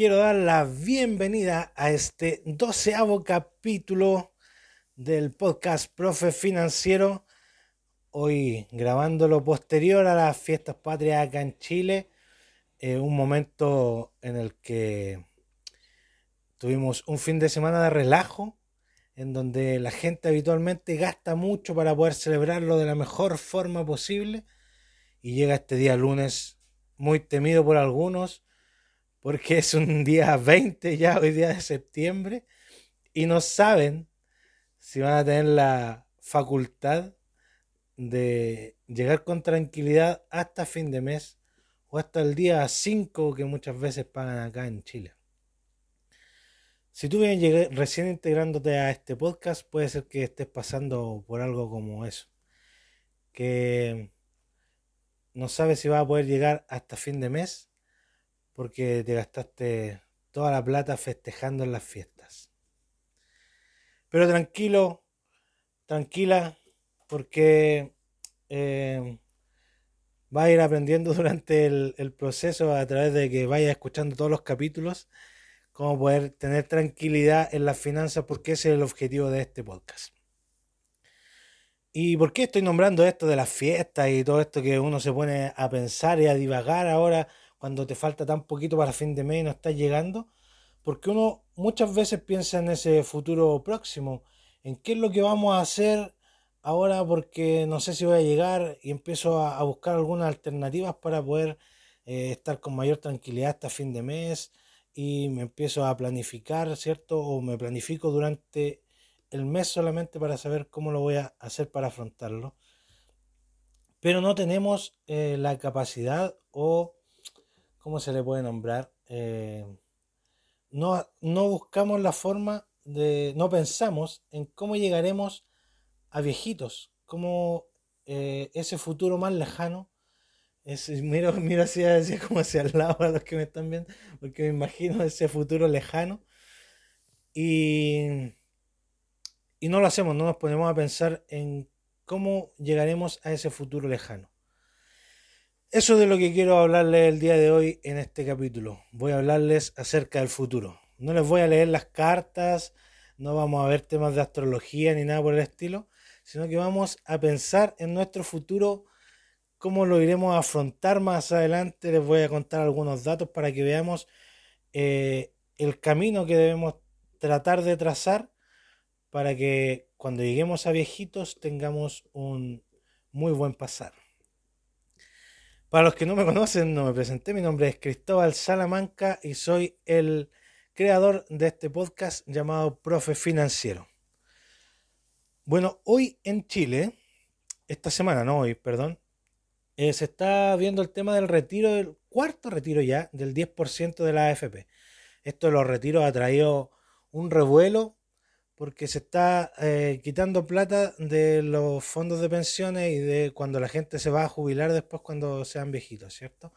quiero dar la bienvenida a este doceavo capítulo del podcast Profe Financiero. Hoy grabándolo posterior a las fiestas patrias acá en Chile. Eh, un momento en el que tuvimos un fin de semana de relajo, en donde la gente habitualmente gasta mucho para poder celebrarlo de la mejor forma posible. Y llega este día lunes muy temido por algunos porque es un día 20 ya, hoy día de septiembre, y no saben si van a tener la facultad de llegar con tranquilidad hasta fin de mes o hasta el día 5 que muchas veces pagan acá en Chile. Si tú vienes recién integrándote a este podcast, puede ser que estés pasando por algo como eso. Que no sabes si vas a poder llegar hasta fin de mes porque te gastaste toda la plata festejando en las fiestas. Pero tranquilo, tranquila, porque eh, va a ir aprendiendo durante el, el, proceso a través de que vayas escuchando todos los capítulos, cómo poder tener tranquilidad en las finanzas, porque ese es el objetivo de este podcast. ¿Y por qué estoy nombrando esto de las fiestas y todo esto que uno se pone a pensar y a divagar ahora cuando te falta tan poquito para fin de mes y no estás llegando, porque uno muchas veces piensa en ese futuro próximo, en qué es lo que vamos a hacer ahora porque no sé si voy a llegar y empiezo a, buscar algunas alternativas para poder eh, estar con mayor tranquilidad hasta fin de mes y me empiezo a planificar, ¿cierto? O me planifico durante el mes solamente para saber cómo lo voy a hacer para afrontarlo. Pero no tenemos eh, la capacidad o ¿cómo se le puede nombrar? Eh, no, no buscamos la forma de, no pensamos en cómo llegaremos a viejitos, cómo eh, ese futuro más lejano, es, miro, miro así, así como hacia al lado a los que me están viendo, porque me imagino ese futuro lejano y, y no lo hacemos, no nos ponemos a pensar en cómo llegaremos a ese futuro lejano. Eso es de lo que quiero hablarles el día de hoy en este capítulo. Voy a hablarles acerca del futuro. No les voy a leer las cartas, no vamos a ver temas de astrología ni nada por el estilo, sino que vamos a pensar en nuestro futuro, cómo lo iremos a afrontar más adelante. Les voy a contar algunos datos para que veamos eh, el camino que debemos tratar de trazar para que cuando lleguemos a viejitos tengamos un muy buen pasar. Para los que no me conocen, no me presenté. Mi nombre es Cristóbal Salamanca y soy el creador de este podcast llamado Profe Financiero. Bueno, hoy en Chile, esta semana, no hoy, perdón, eh, se está viendo el tema del retiro, del cuarto retiro ya, del 10% de la AFP. Esto de los retiros ha traído un revuelo porque se está eh, quitando plata de los fondos de pensiones y de cuando la gente se va a jubilar después cuando sean viejitos, ¿cierto?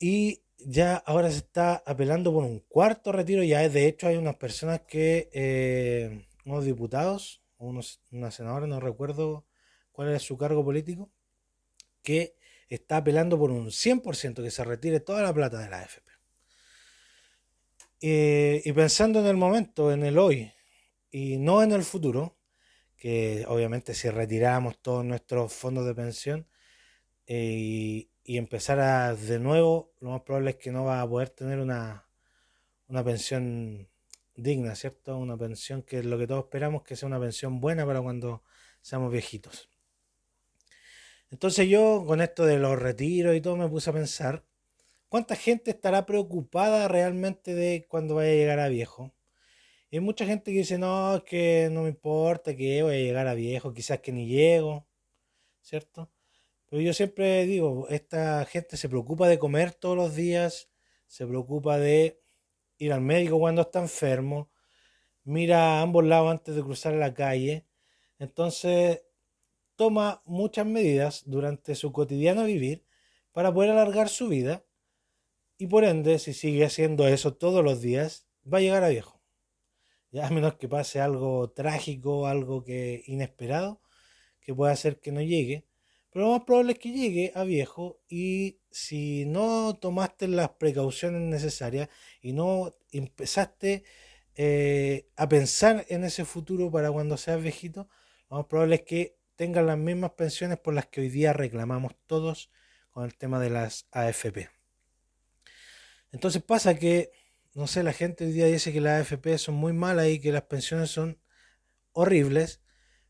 Y ya ahora se está apelando por un cuarto retiro, ya de hecho hay unas personas que, eh, unos diputados, unos, una senadora, no recuerdo cuál es su cargo político, que está apelando por un 100% que se retire toda la plata de la AFP. Eh, y pensando en el momento, en el hoy, y no en el futuro, que obviamente si retiramos todos nuestros fondos de pensión eh, y, empezar de nuevo, lo más probable es que no va a poder tener una, una pensión digna, ¿cierto? Una pensión que es lo que todos esperamos, que sea una pensión buena para cuando seamos viejitos. Entonces yo con esto de los retiros y todo me puse a pensar, ¿cuánta gente estará preocupada realmente de cuando vaya a llegar a viejo? Hay mucha gente que dice, no, que no me importa, que voy a llegar a viejo, quizás que ni llego, ¿cierto? Pero yo siempre digo, esta gente se preocupa de comer todos los días, se preocupa de ir al médico cuando está enfermo, mira a ambos lados antes de cruzar la calle, entonces toma muchas medidas durante su cotidiano vivir para poder alargar su vida y por ende, si sigue haciendo eso todos los días, va a llegar a viejo ya a menos que pase algo trágico, algo que inesperado, que pueda hacer que no llegue, Pero lo más probable es que llegue a viejo y si no tomaste las precauciones necesarias y no empezaste eh, a pensar en ese futuro para cuando seas viejito, lo más probable es que tengas las mismas pensiones por las que hoy día reclamamos todos con el tema de las AFP. Entonces pasa que, no sé, la gente hoy día dice que las AFP son muy malas y que las pensiones son horribles,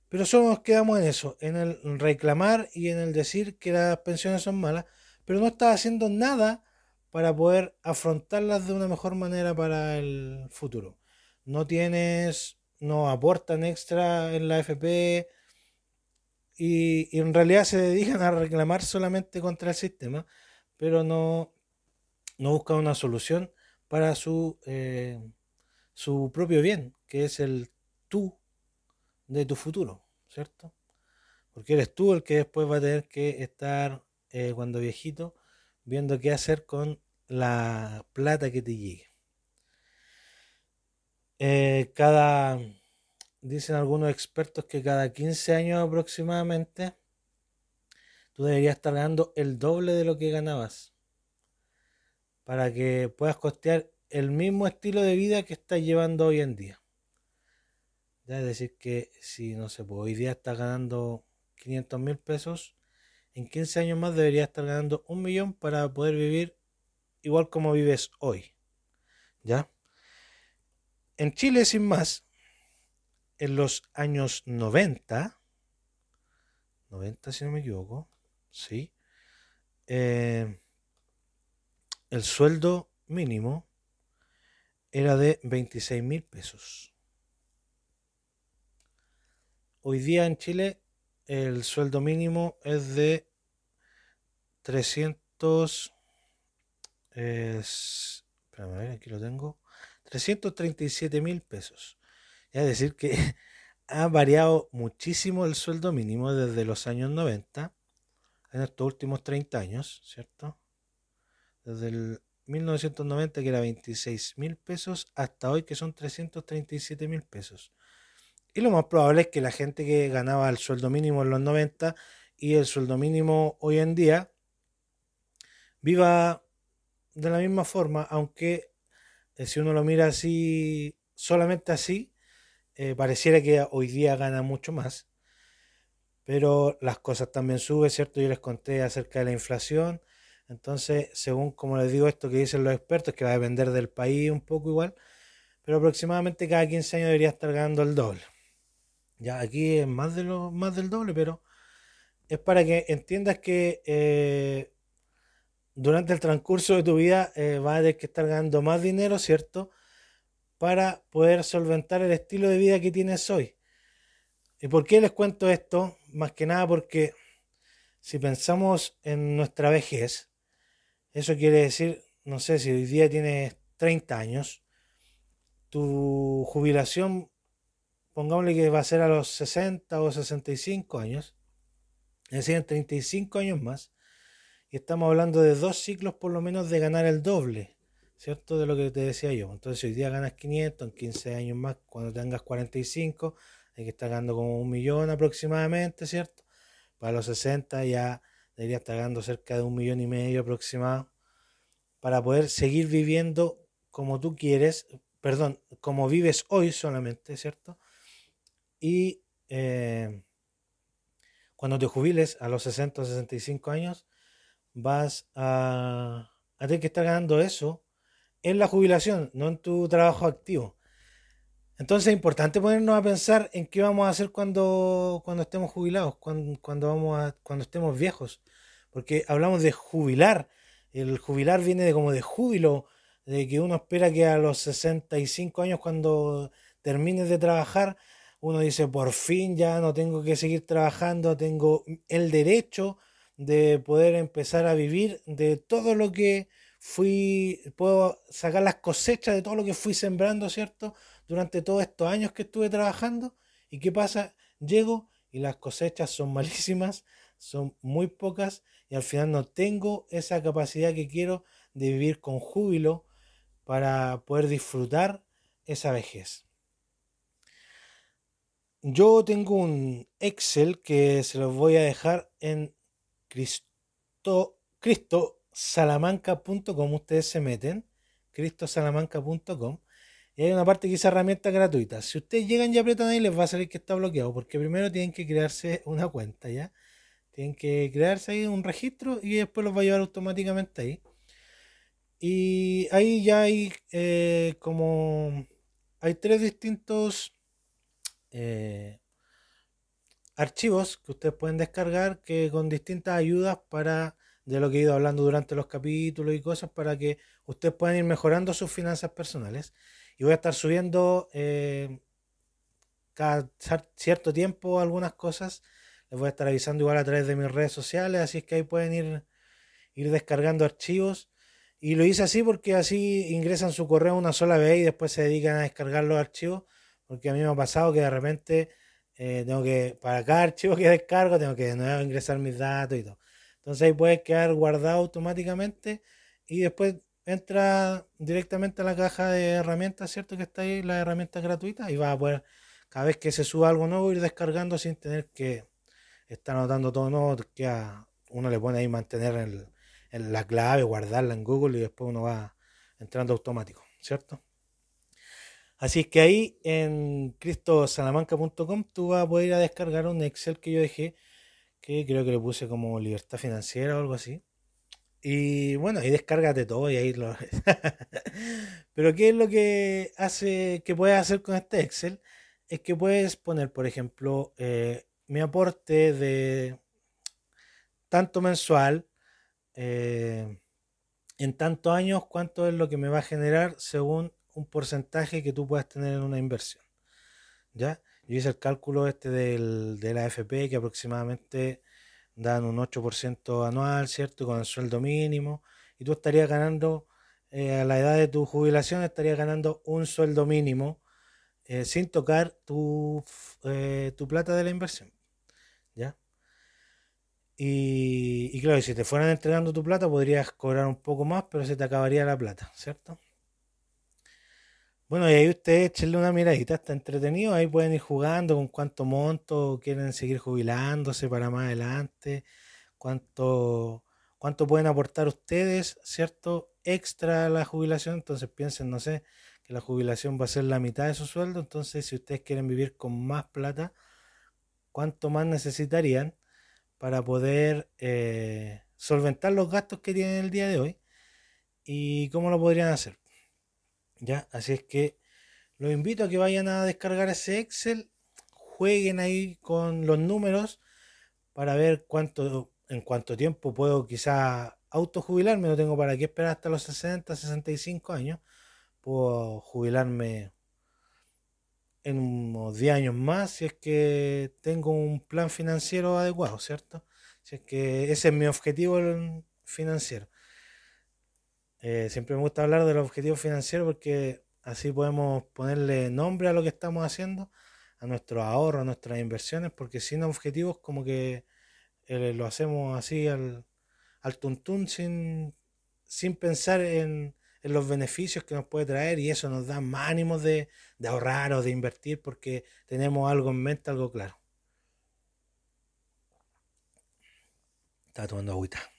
pero solo nos quedamos en eso, en el reclamar y en el decir que las pensiones son malas, pero no está haciendo nada para poder afrontarlas de una mejor manera para el futuro. No tienes, no aportan extra en la AFP y, en realidad se dedican a reclamar solamente contra el sistema, pero no, no buscan una solución para su, eh, su propio bien, que es el tú de tu futuro, ¿cierto? Porque eres tú el que después va a tener que estar eh, cuando viejito viendo qué hacer con la plata que te llegue. Eh, cada, dicen algunos expertos que cada 15 años aproximadamente, tú deberías estar ganando el doble de lo que ganabas para que puedas costear el mismo estilo de vida que estás llevando hoy en día. Ya es decir, que si no sé, pues hoy día estás ganando 500 mil pesos, en 15 años más deberías estar ganando un millón para poder vivir igual como vives hoy. ¿Ya? En Chile, sin más, en los años 90, 90 si no me equivoco, sí, eh, el sueldo mínimo era de 26 mil pesos. Hoy día en Chile el sueldo mínimo es de 300... Es, espérame, a ver, aquí lo tengo. 337 mil pesos. Es decir, que ha variado muchísimo el sueldo mínimo desde los años 90, en estos últimos 30 años, ¿cierto? Desde el 1990 que era 26 mil pesos hasta hoy que son 337 mil pesos. Y lo más probable es que la gente que ganaba el sueldo mínimo en los 90 y el sueldo mínimo hoy en día viva de la misma forma, aunque eh, si uno lo mira así, solamente así, eh, pareciera que hoy día gana mucho más. Pero las cosas también suben, ¿cierto? Yo les conté acerca de la inflación. Entonces, según como les digo esto que dicen los expertos, que va a depender del país un poco igual, pero aproximadamente cada 15 años debería estar ganando el doble. Ya aquí es más, de lo, más del doble, pero es para que entiendas que eh, durante el transcurso de tu vida eh, vas a tener que estar ganando más dinero, ¿cierto? Para poder solventar el estilo de vida que tienes hoy. ¿Y por qué les cuento esto? Más que nada porque si pensamos en nuestra vejez, eso quiere decir, no sé, si hoy día tienes 30 años, tu jubilación, pongámosle que va a ser a los 60 o 65 años, es decir, en 35 años más, y estamos hablando de dos ciclos por lo menos de ganar el doble, ¿cierto? De lo que te decía yo. Entonces hoy día ganas 500, en 15 años más, cuando tengas 45, hay que estar ganando como un millón aproximadamente, ¿cierto? Para los 60 ya debería estar ganando cerca de un millón y medio aproximado para poder seguir viviendo como tú quieres, perdón, como vives hoy solamente, ¿cierto? Y eh, cuando te jubiles a los 60 o 65 años, vas a, tener que estar ganando eso en la jubilación, no en tu trabajo activo. Entonces es importante ponernos a pensar en qué vamos a hacer cuando, cuando estemos jubilados, cuando, cuando, vamos a, cuando estemos viejos. Porque hablamos de jubilar. El jubilar viene de como de júbilo, de que uno espera que a los 65 años, cuando termines de trabajar, uno dice, por fin ya no tengo que seguir trabajando, tengo el derecho de poder empezar a vivir de todo lo que fui, puedo sacar las cosechas de todo lo que fui sembrando, ¿cierto? Durante todos estos años que estuve trabajando. ¿Y qué pasa? Llego y las cosechas son malísimas, son muy pocas y al final no tengo esa capacidad que quiero de vivir con júbilo para poder disfrutar esa vejez. Yo tengo un Excel que se los voy a dejar en Cristo, cristosalamanca.com. Ustedes se meten, cristosalamanca.com. Y hay una parte que dice herramientas gratuitas. Si ustedes llegan y apretan ahí, les va a salir que está bloqueado, porque primero tienen que crearse una cuenta, ¿ya? Tienen que crearse ahí un registro y después los va a llevar automáticamente ahí. Y ahí ya hay eh, como... Hay tres distintos eh, archivos que ustedes pueden descargar que con distintas ayudas para de lo que he ido hablando durante los capítulos y cosas para que ustedes puedan ir mejorando sus finanzas personales. Y voy a estar subiendo eh, cada cierto tiempo algunas cosas. Les voy a estar avisando igual a través de mis redes sociales, así es que ahí pueden ir, ir descargando archivos. Y lo hice así porque así ingresan su correo una sola vez y después se dedican a descargar los archivos. Porque a mí me ha pasado que de repente eh, tengo que, para cada archivo que descargo, tengo que de nuevo ingresar mis datos y todo. Entonces ahí puede quedar guardado automáticamente y después entra directamente a la caja de herramientas, ¿cierto? Que está ahí, las herramientas gratuitas, y va a poder, cada vez que se suba algo nuevo, ir descargando sin tener que estar anotando todo nuevo, que a uno le pone ahí mantener en la clave, guardarla en Google y después uno va entrando automático, ¿cierto? Así que ahí en cristosalamanca.com tú vas a poder ir a descargar un Excel que yo dejé, que creo que le puse como libertad financiera o algo así. Y bueno, ahí descárgate todo y ahí lo... Pero ¿qué es lo que hace que puedes hacer con este Excel? Es que puedes poner, por ejemplo, eh, mi aporte de tanto mensual, eh, en tantos años, cuánto es lo que me va a generar según un porcentaje que tú puedas tener en una inversión. ¿Ya? Yo hice el cálculo este del, de la AFP que aproximadamente dan un 8% anual, ¿cierto? Con el sueldo mínimo. Y tú estarías ganando, eh, a la edad de tu jubilación, estarías ganando un sueldo mínimo eh, sin tocar tu, eh, tu plata de la inversión. ¿Ya? Y, y claro, si te fueran entregando tu plata, podrías cobrar un poco más, pero se te acabaría la plata, ¿cierto? Bueno, y ahí ustedes échenle una miradita, está entretenido, ahí pueden ir jugando con cuánto monto quieren seguir jubilándose para más adelante, cuánto, cuánto pueden aportar ustedes, ¿cierto? Extra a la jubilación, entonces piensen, no sé, que la jubilación va a ser la mitad de su sueldo, entonces si ustedes quieren vivir con más plata, ¿cuánto más necesitarían para poder eh, solventar los gastos que tienen el día de hoy? ¿Y cómo lo podrían hacer? ¿Ya? Así es que los invito a que vayan a descargar ese Excel, jueguen ahí con los números para ver cuánto, en cuánto tiempo puedo quizá autojubilarme, no tengo para qué esperar hasta los 60, 65 años, puedo jubilarme en unos 10 años más si es que tengo un plan financiero adecuado, ¿cierto? Si es que ese es mi objetivo financiero. Eh, siempre me gusta hablar de los objetivos financieros porque así podemos ponerle nombre a lo que estamos haciendo, a nuestros ahorros, a nuestras inversiones, porque sin objetivos como que eh, lo hacemos así al, tuntún sin, sin pensar en, los beneficios que nos puede traer y eso nos da más ánimos de, de ahorrar o de invertir porque tenemos algo en mente, algo claro. Estaba tomando agüita.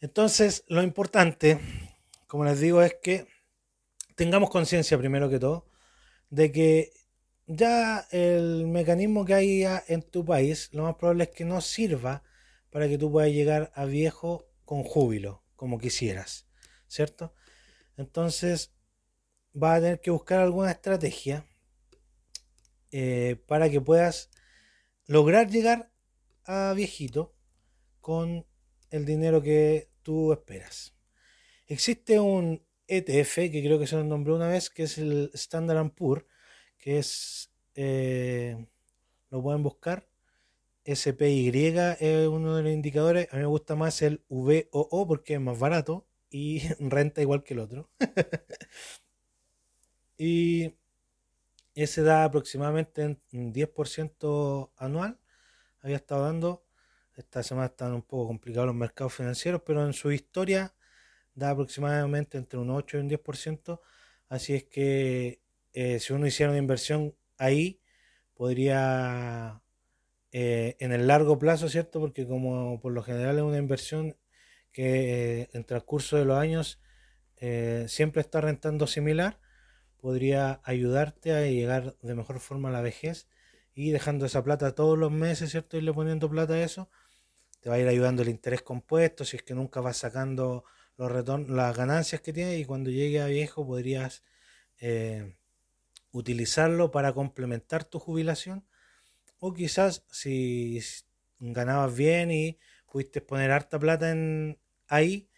Entonces, lo importante, como les digo, es que tengamos conciencia primero que todo de que ya el mecanismo que hay en tu país, lo más probable es que no sirva para que tú puedas llegar a viejo con júbilo, como quisieras, ¿cierto? Entonces, vas a tener que buscar alguna estrategia eh, para que puedas lograr llegar a viejito con el dinero que tú esperas. Existe un ETF que creo que se lo nombró una vez, que es el Standard Poor, que es, eh, lo pueden buscar, SPY es uno de los indicadores, a mí me gusta más el VOO porque es más barato y renta igual que el otro. y ese da aproximadamente un 10% anual, había estado dando esta semana están un poco complicados los mercados financieros, pero en su historia da aproximadamente entre un 8 y un 10%. Así es que eh, si uno hiciera una inversión ahí, podría eh, en el largo plazo, ¿cierto? Porque como por lo general es una inversión que eh, en transcurso de los años siempre está rentando similar, podría ayudarte a llegar de mejor forma a la vejez y dejando esa plata todos los meses, ¿cierto? Irle poniendo plata a eso, te va a ir ayudando el interés compuesto, si es que nunca vas sacando los las ganancias que tienes y cuando llegue a viejo podrías eh, utilizarlo para complementar tu jubilación o quizás si ganabas bien y pudiste poner harta plata ahí,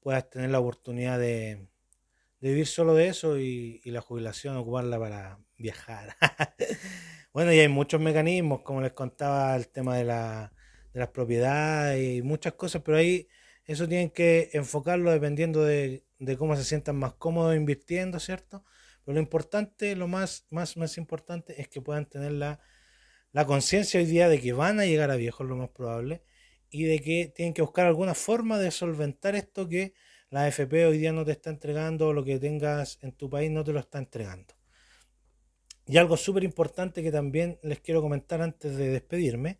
puedas tener la oportunidad de, vivir solo de eso y, la jubilación ocuparla para viajar. bueno, y hay muchos mecanismos, como les contaba, el tema de, la, de las propiedades y muchas cosas, pero ahí eso tienen que enfocarlo dependiendo de, cómo se sientan más cómodos invirtiendo, ¿cierto? Pero lo importante, lo más, más, más importante es que puedan tener la, la conciencia hoy día de que van a llegar a viejos, lo más probable, y de que tienen que buscar alguna forma de solventar esto que la AFP hoy día no te está entregando o lo que tengas en tu país no te lo está entregando. Y algo súper importante que también les quiero comentar antes de despedirme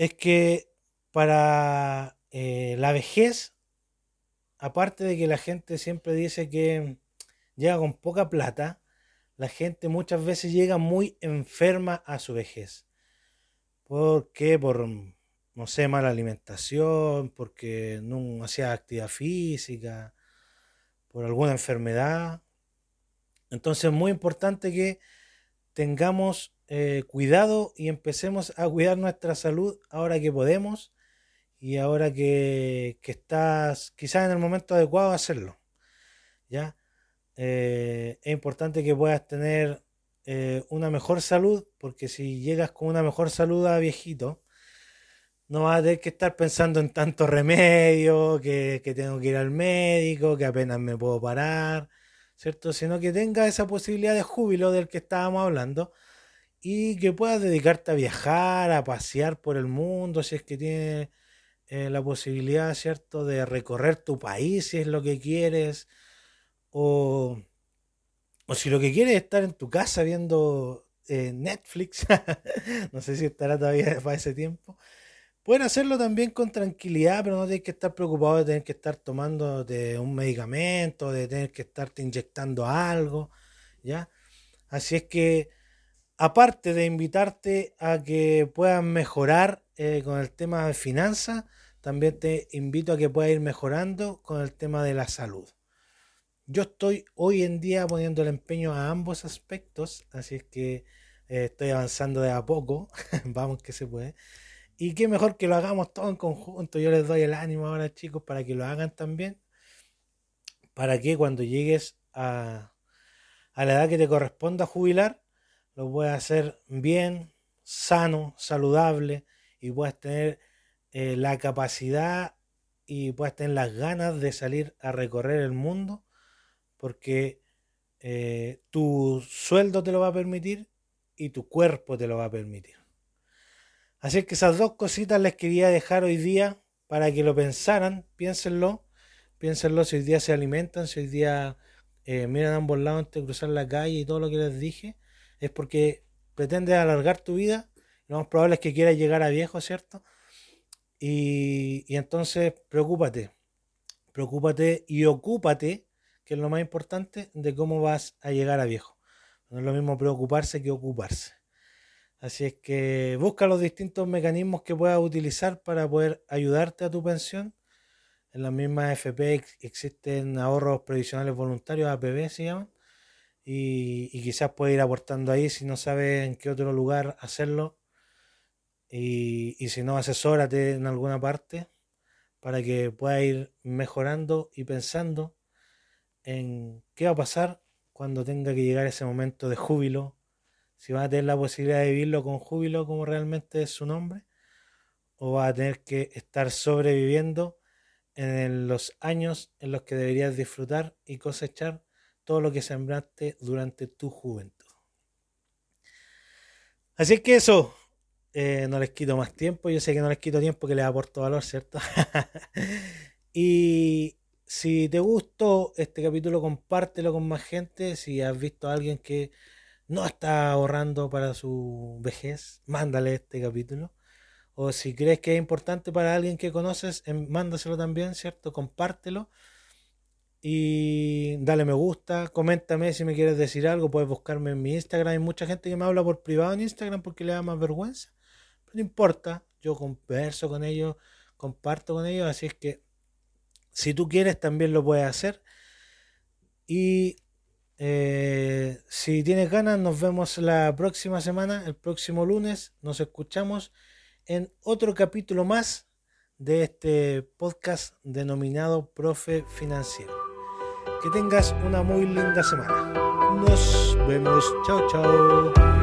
es que para eh, la vejez, aparte de que la gente siempre dice que llega con poca plata, la gente muchas veces llega muy enferma a su vejez. ¿Por qué? Por, no sé, mala alimentación, porque no hacía actividad física, por alguna enfermedad. Entonces es muy importante que tengamos eh, cuidado y empecemos a cuidar nuestra salud ahora que podemos y ahora que, estás quizás en el momento adecuado hacerlo. ¿ya? Eh, es importante que puedas tener eh, una mejor salud, porque si llegas con una mejor salud a viejito, no vas a tener que estar pensando en tanto remedio, que, que tengo que ir al médico, que apenas me puedo parar, ¿cierto? Sino que tengas esa posibilidad de júbilo del que estábamos hablando y que puedas dedicarte a viajar, a pasear por el mundo, si es que tienes eh, la posibilidad, ¿cierto?, de recorrer tu país si es lo que quieres, o, o si lo que quieres es estar en tu casa viendo eh, Netflix, no sé si estará todavía para ese tiempo. Pueden hacerlo también con tranquilidad, pero no tienes que estar preocupado de tener que estar tomando un medicamento, de tener que estarte inyectando algo, ¿ya? Así es que, aparte de invitarte a que puedas mejorar eh, con el tema de finanzas, también te invito a que puedas ir mejorando con el tema de la salud. Yo estoy hoy en día poniendo el empeño a ambos aspectos, así es que eh, estoy avanzando de a poco, vamos que se puede. Y qué mejor que lo hagamos todo en conjunto. Yo les doy el ánimo ahora, chicos, para que lo hagan también. Para que cuando llegues a, a la edad que te corresponda jubilar, lo puedas hacer bien, sano, saludable y puedas tener eh, la capacidad y puedas tener las ganas de salir a recorrer el mundo porque eh, tu sueldo te lo va a permitir y tu cuerpo te lo va a permitir. Así que esas dos cositas les quería dejar hoy día para que lo pensaran, piénsenlo, piénsenlo si hoy día se alimentan, si hoy día eh, miran a ambos lados antes de cruzar la calle y todo lo que les dije, es porque pretendes alargar tu vida, lo más probable es que quieras llegar a viejo, ¿cierto? Y, entonces, preocúpate, preocúpate y ocúpate, que es lo más importante, de cómo vas a llegar a viejo. No es lo mismo preocuparse que ocuparse. Así es que busca los distintos mecanismos que puedas utilizar para poder ayudarte a tu pensión. En la misma FP existen ahorros previsionales voluntarios, APB se llaman, y, y quizás puedes ir aportando ahí si no sabes en qué otro lugar hacerlo. Y, si no, asesórate en alguna parte para que pueda ir mejorando y pensando en qué va a pasar cuando tenga que llegar ese momento de júbilo, si va a tener la posibilidad de vivirlo con júbilo como realmente es su nombre, o va a tener que estar sobreviviendo en los años en los que deberías disfrutar y cosechar todo lo que sembraste durante tu juventud. Así que eso, eh, no les quito más tiempo. Yo sé que no les quito tiempo que les aporto valor, ¿cierto? y si te gustó este capítulo, compártelo con más gente. Si has visto a alguien que no está ahorrando para su vejez, mándale este capítulo. O si crees que es importante para alguien que conoces, em, mándaselo también, ¿cierto? Compártelo. Y dale me gusta, coméntame si me quieres decir algo, puedes buscarme en mi Instagram. Hay mucha gente que me habla por privado en Instagram porque le da más vergüenza. Pero no importa, yo converso con ellos, comparto con ellos, así es que si tú quieres también lo puedes hacer. Y eh, si tienes ganas, nos vemos la próxima semana, el próximo lunes. Nos escuchamos en otro capítulo más de este podcast denominado Profe Financiero. Que tengas una muy linda semana. Nos vemos. Chao, chao.